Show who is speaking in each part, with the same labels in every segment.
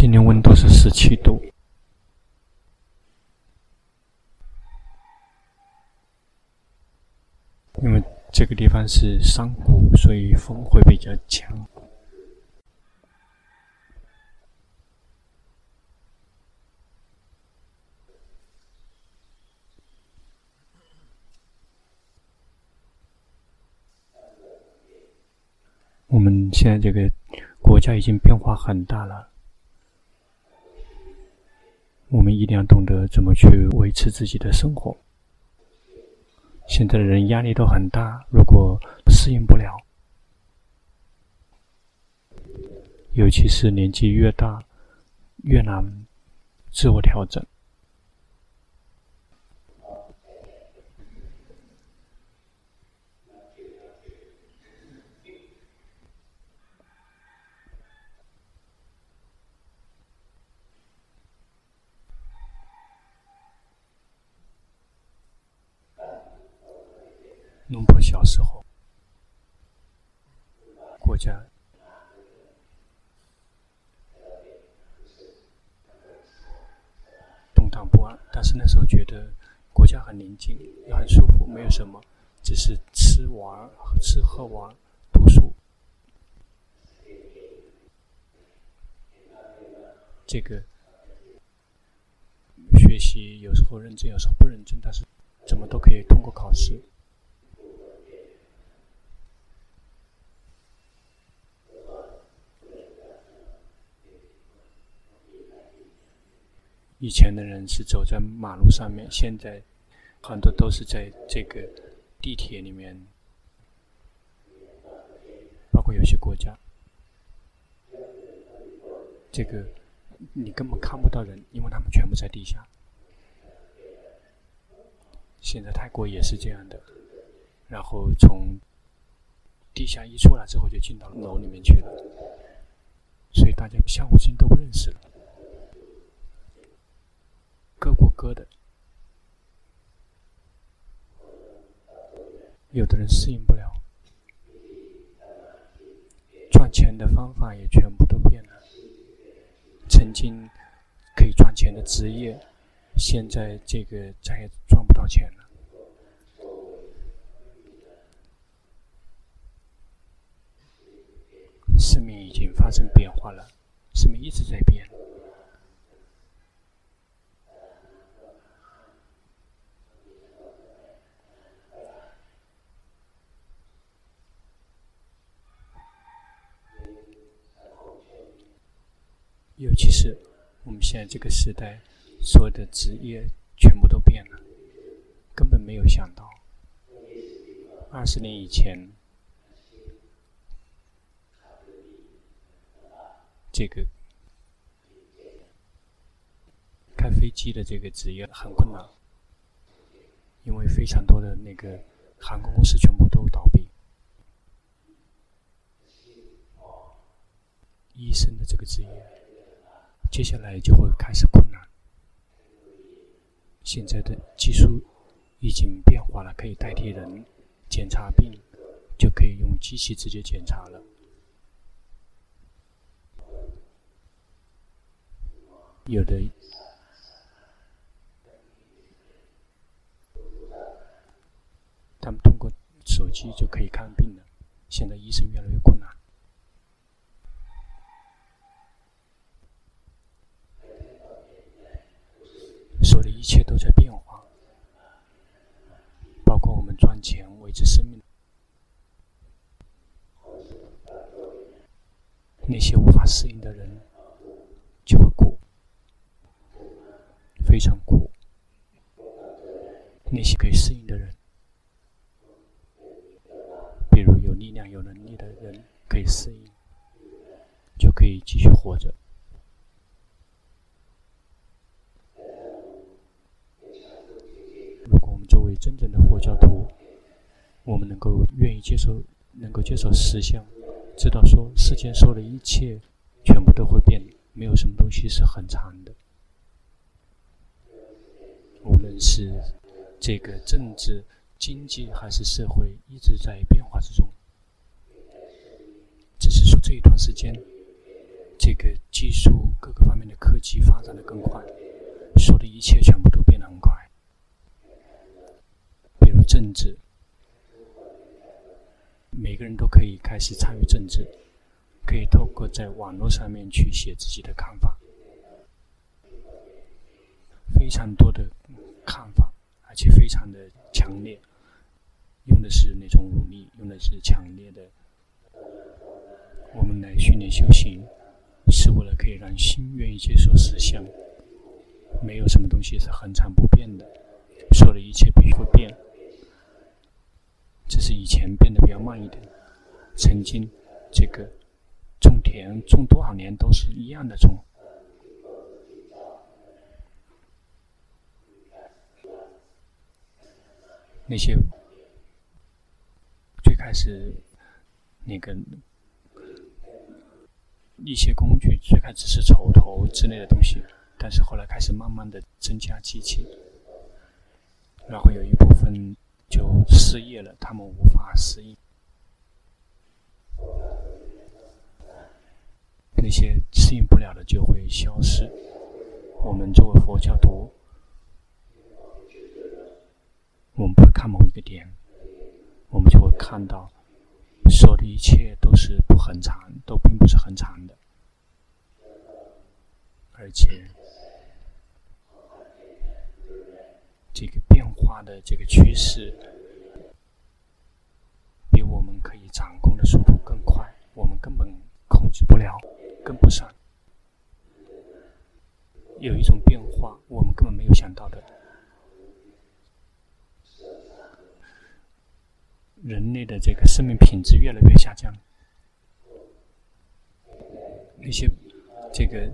Speaker 1: 今天温度是十七度，因为这个地方是山谷，所以风会比较强。我们现在这个国家已经变化很大了，我们一定要懂得怎么去维持自己的生活。现在的人压力都很大，如果适应不了，尤其是年纪越大，越难自我调整。龙婆小时候，国家动荡不安，但是那时候觉得国家很宁静，也很舒服，没有什么，只是吃玩、吃喝玩、读书。这个学习有时候认真，有时候不认真，但是怎么都可以通过考试。以前的人是走在马路上面，现在很多都是在这个地铁里面，包括有些国家，这个你根本看不到人，因为他们全部在地下。现在泰国也是这样的，然后从地下一出来之后，就进到楼里面去了，所以大家相互之间都不认识了。各过各的，有的人适应不了，赚钱的方法也全部都变了。曾经可以赚钱的职业，现在这个再也赚不到钱了。生命已经发生变化了，生命一直在变。尤其是我们现在这个时代，所有的职业全部都变了，根本没有想到，二十年以前，这个开飞机的这个职业很困难，因为非常多的那个航空公司全部都倒闭，医生的这个职业。接下来就会开始困难。现在的技术已经变化了，可以代替人检查病，就可以用机器直接检查了。有的，他们通过手机就可以看病了。现在医生越来越困难。所有的一切都在变化，包括我们赚钱维持生命。那些无法适应的人就会苦，非常苦。那些可以适应的人，比如有力量、有能力的人，可以适应，就可以继续活着。作为真正的佛教徒，我们能够愿意接受，能够接受实相，知道说世间所有的一切全部都会变，没有什么东西是很长的。无论是这个政治、经济还是社会，一直在变化之中。只是说这一段时间，这这个技术各个方面的科技发展的更快，说的一切全部都变得很快。政治，每个人都可以开始参与政治，可以透过在网络上面去写自己的看法，非常多的看法，而且非常的强烈。用的是那种武力，用的是强烈的。我们来训练修行，是为了可以让心愿意接受实相。没有什么东西是恒常不变的，所有的一切必须会变。只是以前变得比较慢一点。曾经，这个种田种多少年都是一样的种。那些最。开始，那个一些工具最开始是锄头之类的东西，但是后来开始慢慢的增加机器，然后有一部分就失业了，他们无法适应。那些适应不了的就会消失。我们作为佛教徒，我们不会看某一个点。我们就会看到，所有的一切都是不恒常，都并不是恒常的，而且这个变化的这个趋势，比我们可以掌控的速度更快，我们根本控制不了，跟不上。有一种变化，我们根本没有想到的。人类的这个生命品质越来越下降，那些这个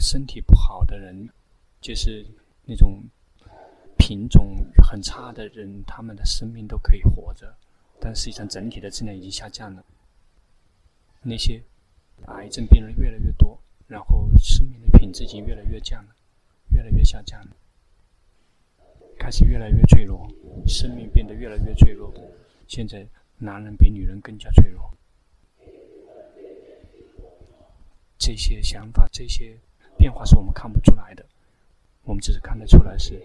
Speaker 1: 身体不好的人，就是那种品种很差的人，他们的生命都可以活着，但实际上整体的质量已经下降了。那些癌症病人越来越多，然后生命的品质已经越来越降了，越来越下降了。开始越来越脆弱，生命变得越来越脆弱。现在，男人比女人更加脆弱。这些想法、这些变化是我们看不出来的，我们只是看得出来是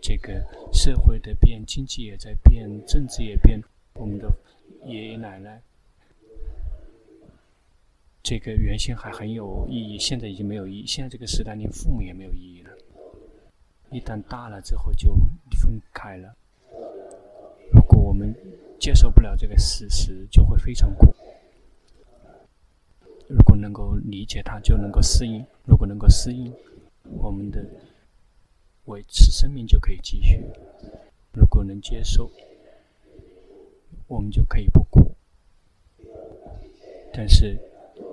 Speaker 1: 这个社会的变，经济也在变，政治也变。我们的爷爷奶奶，这个原先还很有意义，现在已经没有意义。现在这个时代，连父母也没有意义了。一旦大了之后就分开了。如果我们接受不了这个事实，就会非常苦。如果能够理解它，就能够适应；如果能够适应，我们的维持生命就可以继续。如果能接受，我们就可以不苦。但是，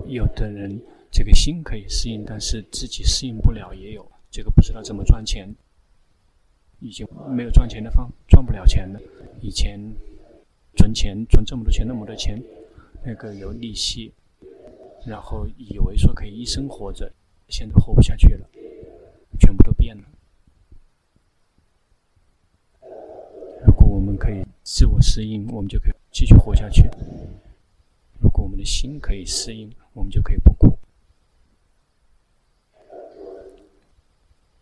Speaker 1: 有的人这个心可以适应，但是自己适应不了，也有这个不知道怎么赚钱。已经没有赚钱的方，赚不了钱了。以前存钱存这么多钱，那么多钱，那个有利息，然后以为说可以一生活着，现在活不下去了，全部都变了。如果我们可以自我适应，我们就可以继续活下去；如果我们的心可以适应，我们就可以不苦。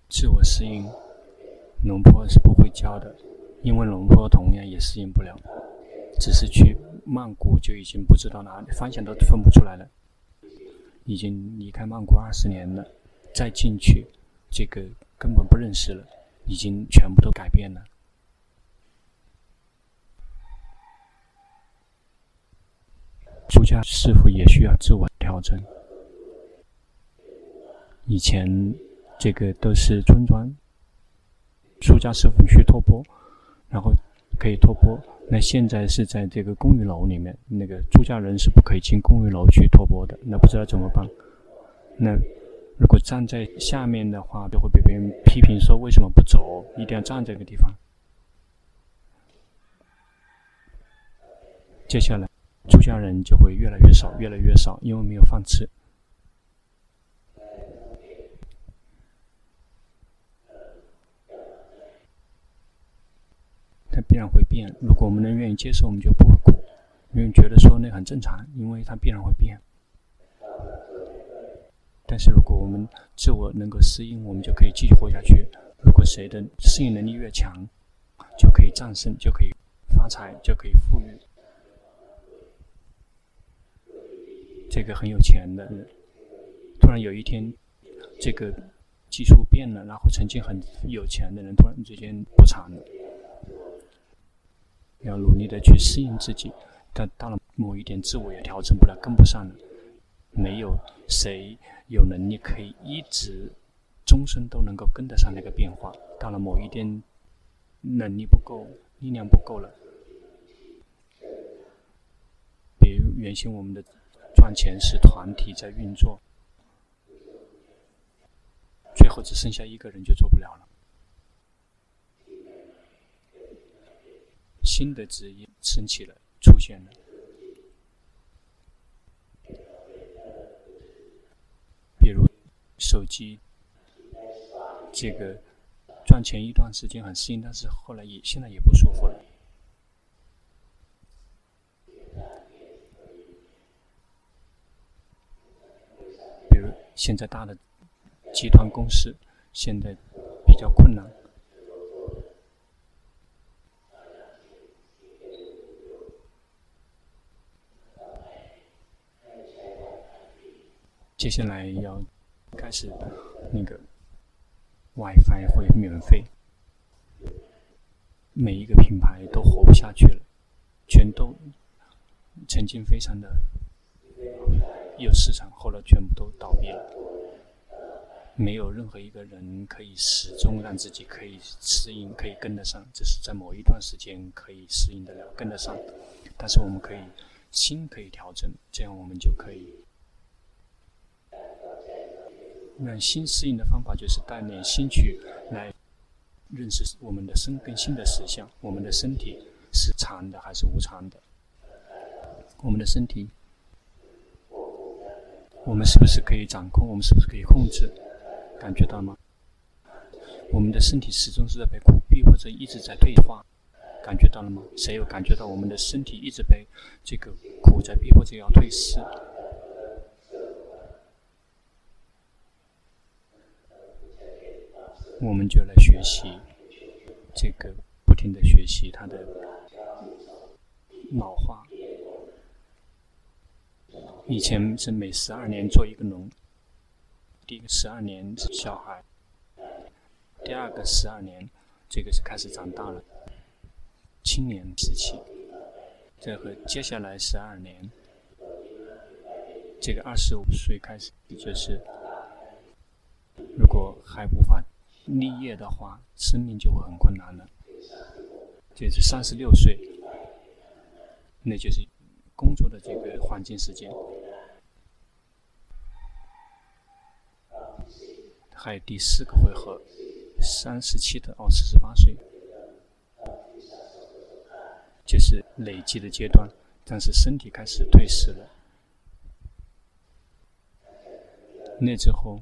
Speaker 1: 自我适应。龙婆是不会教的，因为龙婆同样也适应不了，只是去曼谷就已经不知道哪里方向都分不出来了，已经离开曼谷二十年了，再进去，这个根本不认识了，已经全部都改变了。出家师傅也需要自我调整，以前这个都是村庄。出家师傅去托钵，然后可以托钵。那现在是在这个公寓楼里面，那个出家人是不可以进公寓楼去托钵的。那不知道怎么办？那如果站在下面的话，就会被别人批评说为什么不走？一定要站这个地方。接下来，出家人就会越来越少，越来越少，因为没有饭吃。它必然会变。如果我们能愿意接受，我们就不会苦；因为觉得说那很正常，因为它必然会变。但是如果我们自我能够适应，我们就可以继续活下去。如果谁的适应能力越强，就可以战胜，就可以发财，就可以富裕。这个很有钱的，突然有一天，这个技术变了，然后曾经很有钱的人突然之间破产了。要努力的去适应自己，但到了某一点，自我也调整不了，跟不上了。没有谁有能力可以一直终身都能够跟得上那个变化。到了某一点，能力不够，力量不够了。比如原先我们的赚钱是团体在运作，最后只剩下一个人就做不了了。新的职业升起了，出现了。比如手机，这个赚钱一段时间很适应，但是后来也现在也不舒服了。比如现在大的集团公司现在比较困难。接下来要开始那个 WiFi 会免费，每一个品牌都活不下去了，全都曾经非常的有市场，后来全部都倒闭了，没有任何一个人可以始终让自己可以适应，可以跟得上，只是在某一段时间可以适应得了，跟得上，但是我们可以心可以调整，这样我们就可以。让心适应的方法就是带领心去来认识我们的身跟心的实相。我们的身体是常的还是无常的？我们的身体，我们是不是可以掌控？我们是不是可以控制？感觉到吗？我们的身体始终是在被苦逼或者一直在退化，感觉到了吗？谁有感觉到我们的身体一直被这个苦在逼迫着要退失？我们就来学习这个，不停的学习它的老化。以前是每十二年做一个龙，第一个十二年是小孩，第二个十二年这个是开始长大了，青年时期。这和接下来十二年，这个二十五岁开始，也就是如果还无法。立业的话，生命就会很困难了。就是三十六岁，那就是工作的这个黄金时间。还有第四个回合，三十七到哦四十八岁，就是累积的阶段，但是身体开始退失了。那之后。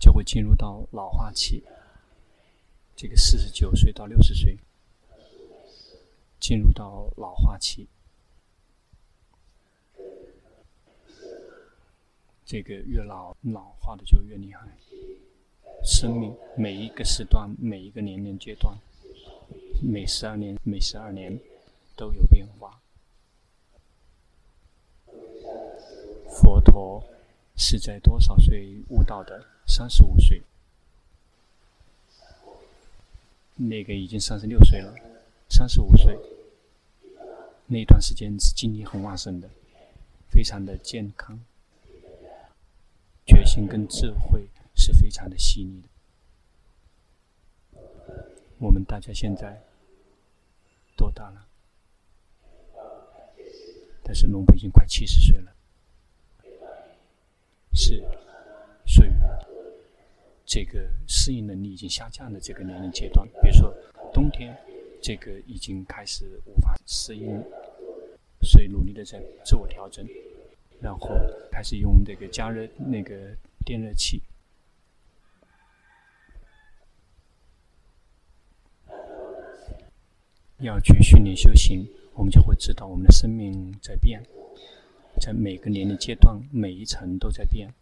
Speaker 1: 就会进入到老化期，这个四十九岁到六十岁，进入到老化期，这个越老老化的就越厉害。生命每一个时段、每一个年龄阶段，每十二年、每十二年都有变化。佛陀是在多少岁悟道的？三十五岁，那个已经三十六岁了。三十五岁，那段时间精力很旺盛的，非常的健康，决心跟智慧是非常的细腻的。我们大家现在多大了？但是龙婆已经快七十岁了，是属于。这个适应能力已经下降的这个年龄阶段，比如说冬天，这个已经开始无法适应，所以努力的在自我调整，然后开始用这个加热那个电热器，要去训练修行。我们就会知道我们的生命在变，在每个年龄阶段，每一层都在变，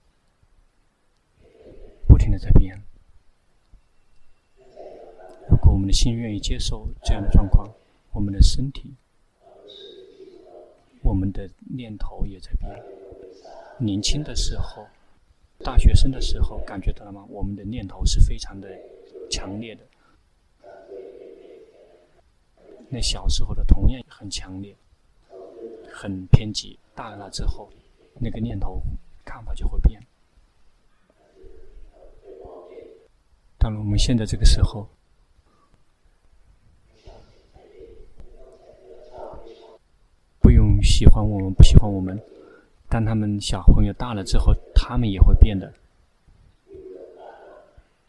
Speaker 1: 在变。如果我们的心愿意接受这样的状况，我们的身体，我们的念头也在变。年轻的时候，大学生的时候，感觉到了吗？我们的念头是非常的强烈的。那小时候的同样很强烈，很偏激。大了之后，那个念头、看法就会变。当然，我们现在这个时候，不用喜欢我们，不喜欢我们。当他们小朋友大了之后，他们也会变的。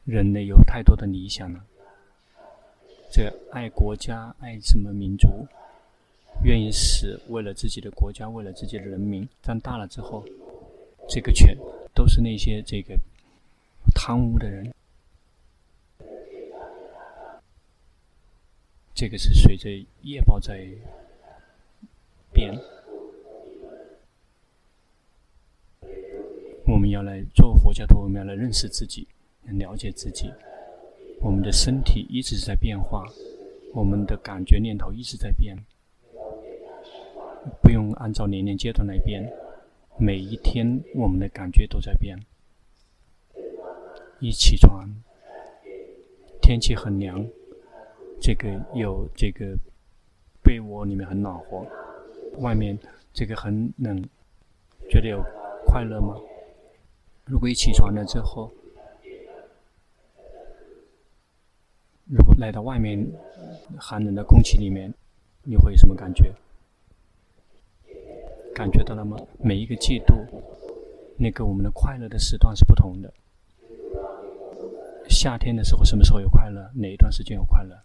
Speaker 1: 人类有太多的理想了。这爱国家，爱什么民族，愿意死，为了自己的国家，为了自己的人民。长大了之后，这个全都是那些这个贪污的人。这个是随着业报在变。我们要来做佛教徒，我们要来认识自己，了解自己。我们的身体一直在变化，我们的感觉念头一直在变，不用按照年龄阶段来变，每一天我们的感觉都在变。一起床，天气很凉，这个有这个被窝里面很暖和，外面这个很冷，觉得有快乐吗？如果一起床了之后，如果来到外面寒冷的空气里面，你会有什么感觉？感觉到了吗？每一个季度，那个我们的快乐的时段是不同的。夏天的时候，什么时候有快乐？哪一段时间有快乐？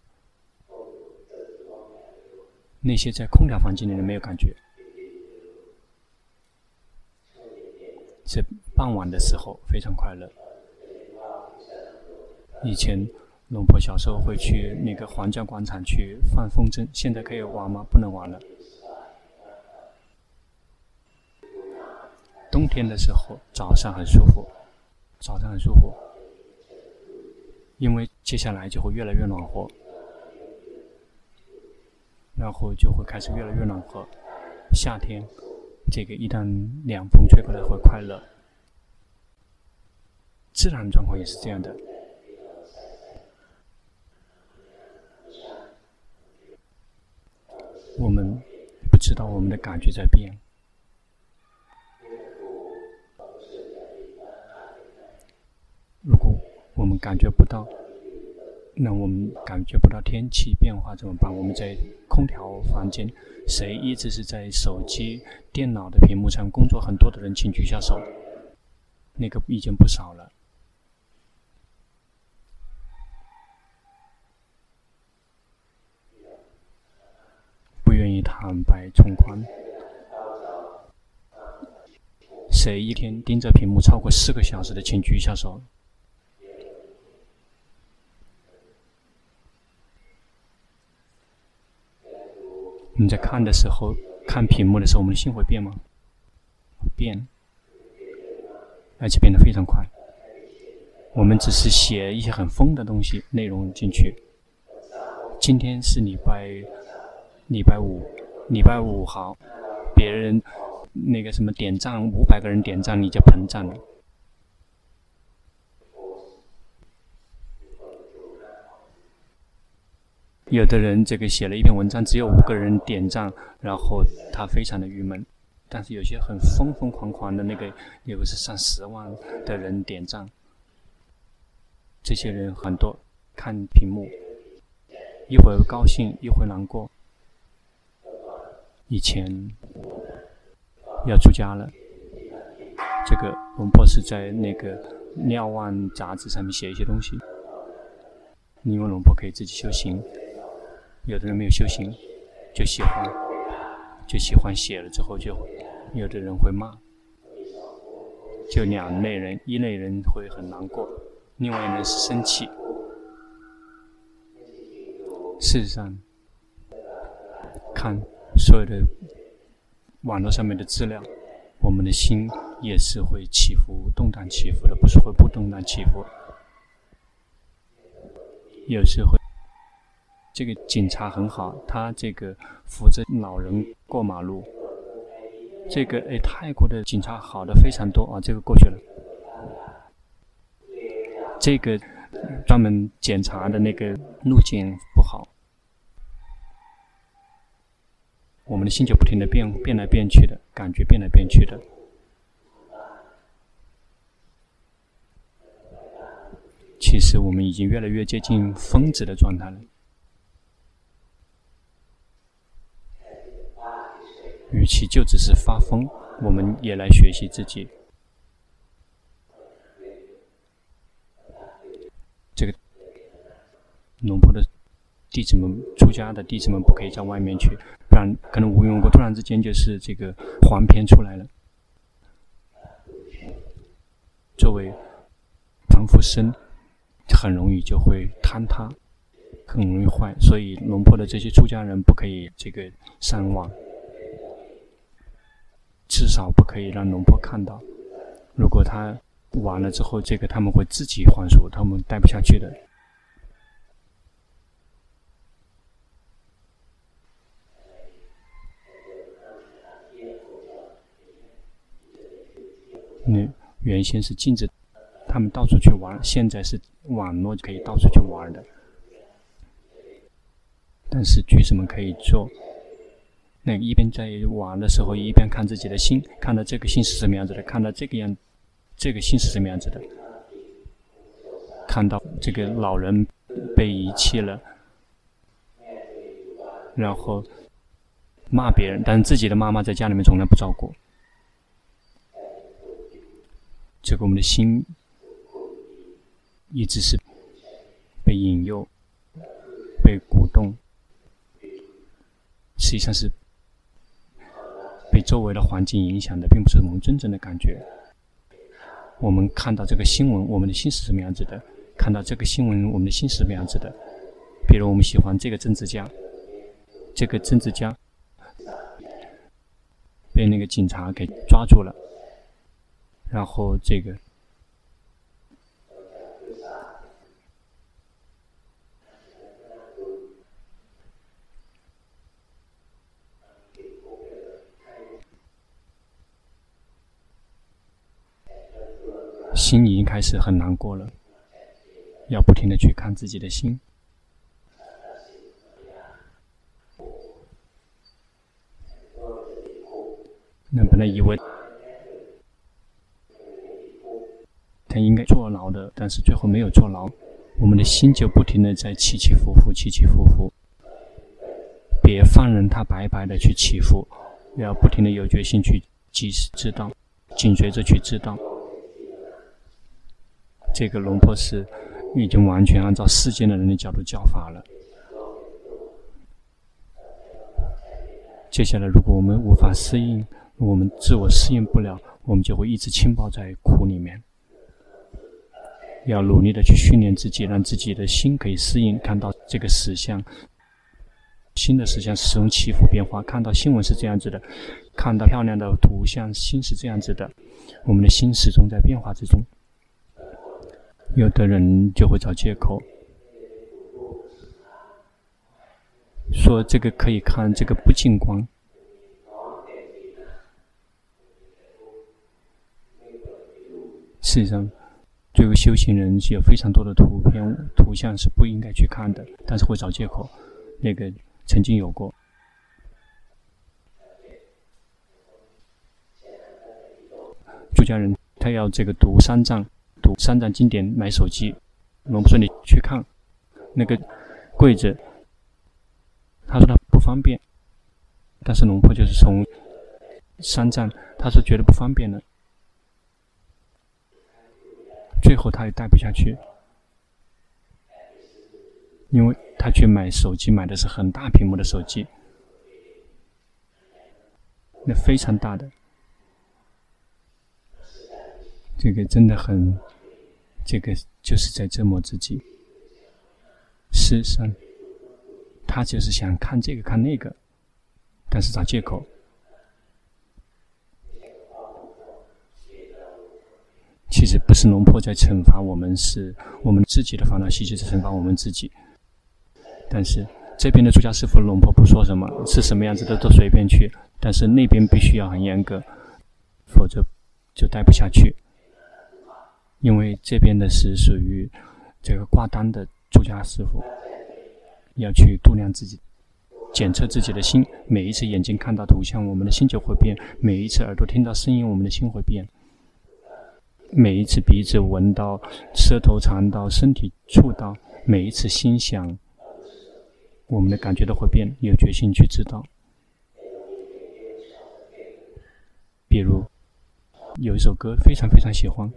Speaker 1: 那些在空调房间里面没有感觉。在傍晚的时候非常快乐。以前。龙婆小时候会去那个皇家广场去放风筝，现在可以玩吗？不能玩了。冬天的时候早上很舒服，早上很舒服，因为接下来就会越来越暖和，然后就会开始越来越暖和。夏天，这个一旦凉风吹过来会快乐，自然状况也是这样的。我们不知道我们的感觉在变。如果我们感觉不到，那我们感觉不到天气变化怎么办？我们在空调房间，谁一直是在手机、电脑的屏幕上工作？很多的人请举下手，那个已经不少了。不愿意坦白从宽？谁一天盯着屏幕超过四个小时的，请举一下手。你在看的时候，看屏幕的时候，我们的心会变吗？变，而且变得非常快。我们只是写一些很疯的东西内容进去。今天是礼拜。礼拜五，礼拜五好，别人那个什么点赞，五百个人点赞，你就膨胀了。有的人这个写了一篇文章，只有五个人点赞，然后他非常的郁闷。但是有些很疯疯狂狂的那个，有个是上十万的人点赞，这些人很多，看屏幕，一会儿高兴，一会儿难过。以前要出家了，这个龙婆是在那个《瞭望》杂志上面写一些东西，因为龙婆可以自己修行，有的人没有修行，就喜欢，就喜欢写了之后就，有的人会骂，就两类人，一类人会很难过，另外一类是生气。事实上，看。所有的网络上面的资料，我们的心也是会起伏、动荡起伏的，不是会不动荡起伏。有时会，这个警察很好，他这个扶着老人过马路。这个哎，泰国的警察好的非常多啊，这个过去了。这个专门检查的那个路径不好，我们的心就不停的变变来变去的感觉，变来变去的。其实我们已经越来越接近疯子的状态了。与其就只是发疯，我们也来学习自己。这个龙坡的弟子们、出家的弟子们不可以在外面去，不然可能无缘无故突然之间就是这个黄片出来了。作为凡夫身，很容易就会坍塌，很容易坏，所以龙坡的这些出家人不可以这个上网，至少不可以让龙婆看到。如果他完了之后，这个他们会自己还俗，他们待不下去的。那原先是禁止他们到处去玩，现在是网络可以到处去玩的。但是居士们可以做，那一边在玩的时候，一边看自己的心，看到这个心是什么样子的，看到这个样。这个心是什么样子的？看到这个老人被遗弃了，然后骂别人，但是自己的妈妈在家里面从来不照顾。这个我们的心一直是被引诱、被鼓动，实际上是被周围的环境影响的，并不是我们真正的感觉。我们看到这个新闻，我们的心是什么样子的？看到这个新闻，我们的心是什么样子的？比如我们喜欢这个政治家，这个政治家被那个警察给抓住了，然后这个。心已经开始很难过了，要不停的去看自己的心。能不能以为他应该坐牢的，但是最后没有坐牢，我们的心就不停的在起起伏伏，起起伏伏。别放任他白白的去起伏，要不停的有决心去及时知道，紧随着去知道。这个龙婆是已经完全按照世间的人的角度教法了。接下来，如果我们无法适应，我们自我适应不了，我们就会一直浸泡在苦里面。要努力的去训练自己，让自己的心可以适应，看到这个实相，新的实相始终起伏变化。看到新闻是这样子的，看到漂亮的图像，心是这样子的，我们的心始终在变化之中。有的人就会找借口，说这个可以看，这个不净光。事实上，作为修行人是有非常多的图片、图像是不应该去看的，但是会找借口。那个曾经有过，出家人他要这个读三藏。读三藏经典买手机，龙婆说你去看那个柜子，他说他不方便，但是龙婆就是从三藏，他说觉得不方便的，最后他也带不下去，因为他去买手机买的是很大屏幕的手机，那非常大的，这个真的很。这个就是在折磨自己。事实上，他就是想看这个看那个，但是找借口。其实不是龙婆在惩罚我们，是我们自己的烦恼习气在惩罚我们自己。但是这边的住家师傅龙婆不说什么，是什么样子的都随便去。但是那边必须要很严格，否则就待不下去。因为这边的是属于这个挂单的住家师傅，要去度量自己，检测自己的心。每一次眼睛看到图像，我们的心就会变；每一次耳朵听到声音，我们的心会变。每一次鼻子闻到，舌头尝到，身体触到，每一次心想，我们的感觉都会变。有决心去知道。比如，有一首歌非常非常喜欢，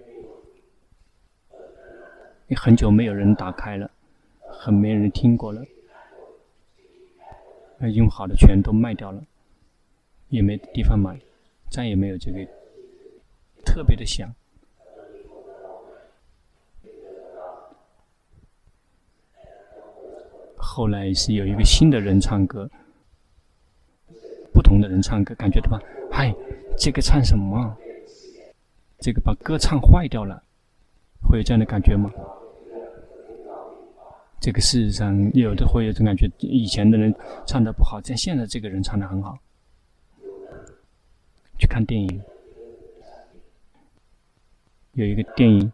Speaker 1: 也很久没有人打开了，很没人听过了，用好的全都卖掉了，也没地方买，再也没有这个特别的响。后来是有一个新的人唱歌，不同的人唱歌，感觉对吧？嗨，这个唱什么？这个把歌唱坏掉了，会有这样的感觉吗？这个事实上有的会有种感觉，以前的人唱的不好，但现在这个人唱的很好。去看电影，有一个电影。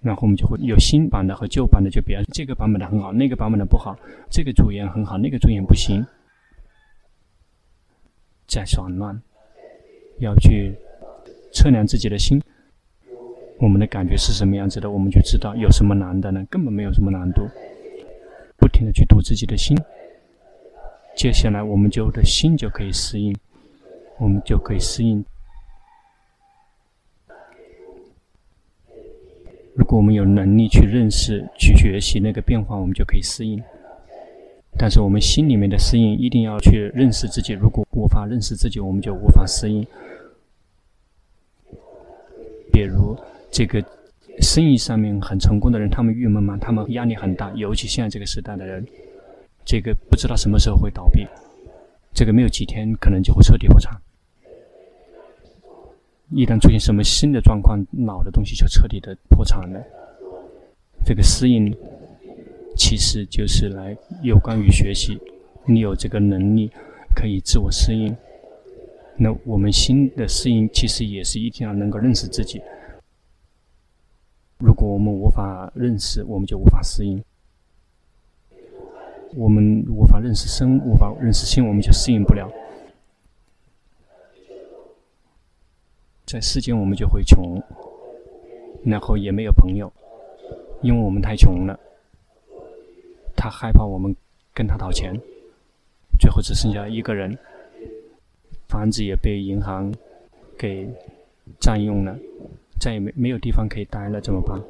Speaker 1: 然后我们就会有新版的和旧版的，就比方这个版本的很好，那个版本的不好，这个主演很好，那个主演不行，在耍乱，要去测量自己的心，我们的感觉是什么样子的，我们就知道有什么难的呢？根本没有什么难度，不停的去读自己的心，接下来我们就的心就可以适应，我们就可以适应。如果我们有能力去认识、去学习那个变化，我们就可以适应。但是我们心里面的适应，一定要去认识自己。如果无法认识自己，我们就无法适应。比如这个生意上面很成功的人，他们郁闷吗？他们压力很大，尤其现在这个时代的人，这个不知道什么时候会倒闭，这个没有几天可能就会彻底破产。一旦出现什么新的状况，老的东西就彻底的破产了。这个适应，其实就是来有关于学习。你有这个能力，可以自我适应。那我们新的适应，其实也是一定要能够认识自己。如果我们无法认识，我们就无法适应。我们无法认识身，无法认识心，我们就适应不了。在世间，我们就会穷，然后也没有朋友，因为我们太穷了。他害怕我们跟他讨钱，最后只剩下一个人，房子也被银行给占用了，再也没没有地方可以待了，怎么办？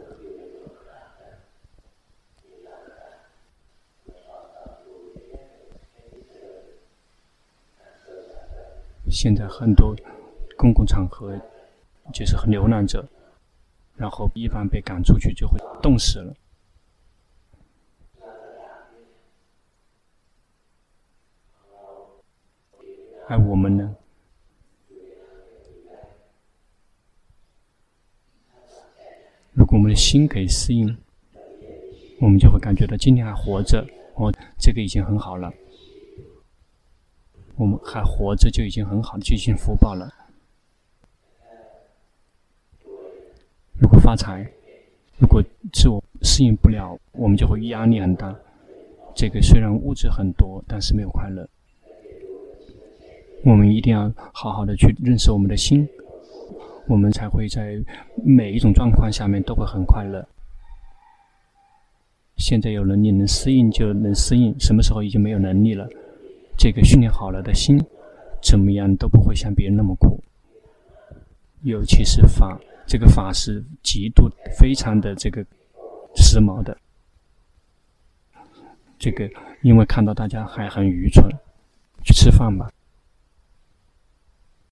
Speaker 1: 现在很多。公共场合就是流浪者，然后一般被赶出去就会冻死了。而我们呢？如果我们的心可以适应，我们就会感觉到今天还活着，哦，这个已经很好了。我们还活着就已经很好的，就已经福报了。如果发财，如果自我适应不了，我们就会压力很大。这个虽然物质很多，但是没有快乐。我们一定要好好的去认识我们的心，我们才会在每一种状况下面都会很快乐。现在有能力能适应就能适应，什么时候已经没有能力了？这个训练好了的心，怎么样都不会像别人那么苦，尤其是法。这个法是极度非常的这个时髦的，这个因为看到大家还很愚蠢，去吃饭吧。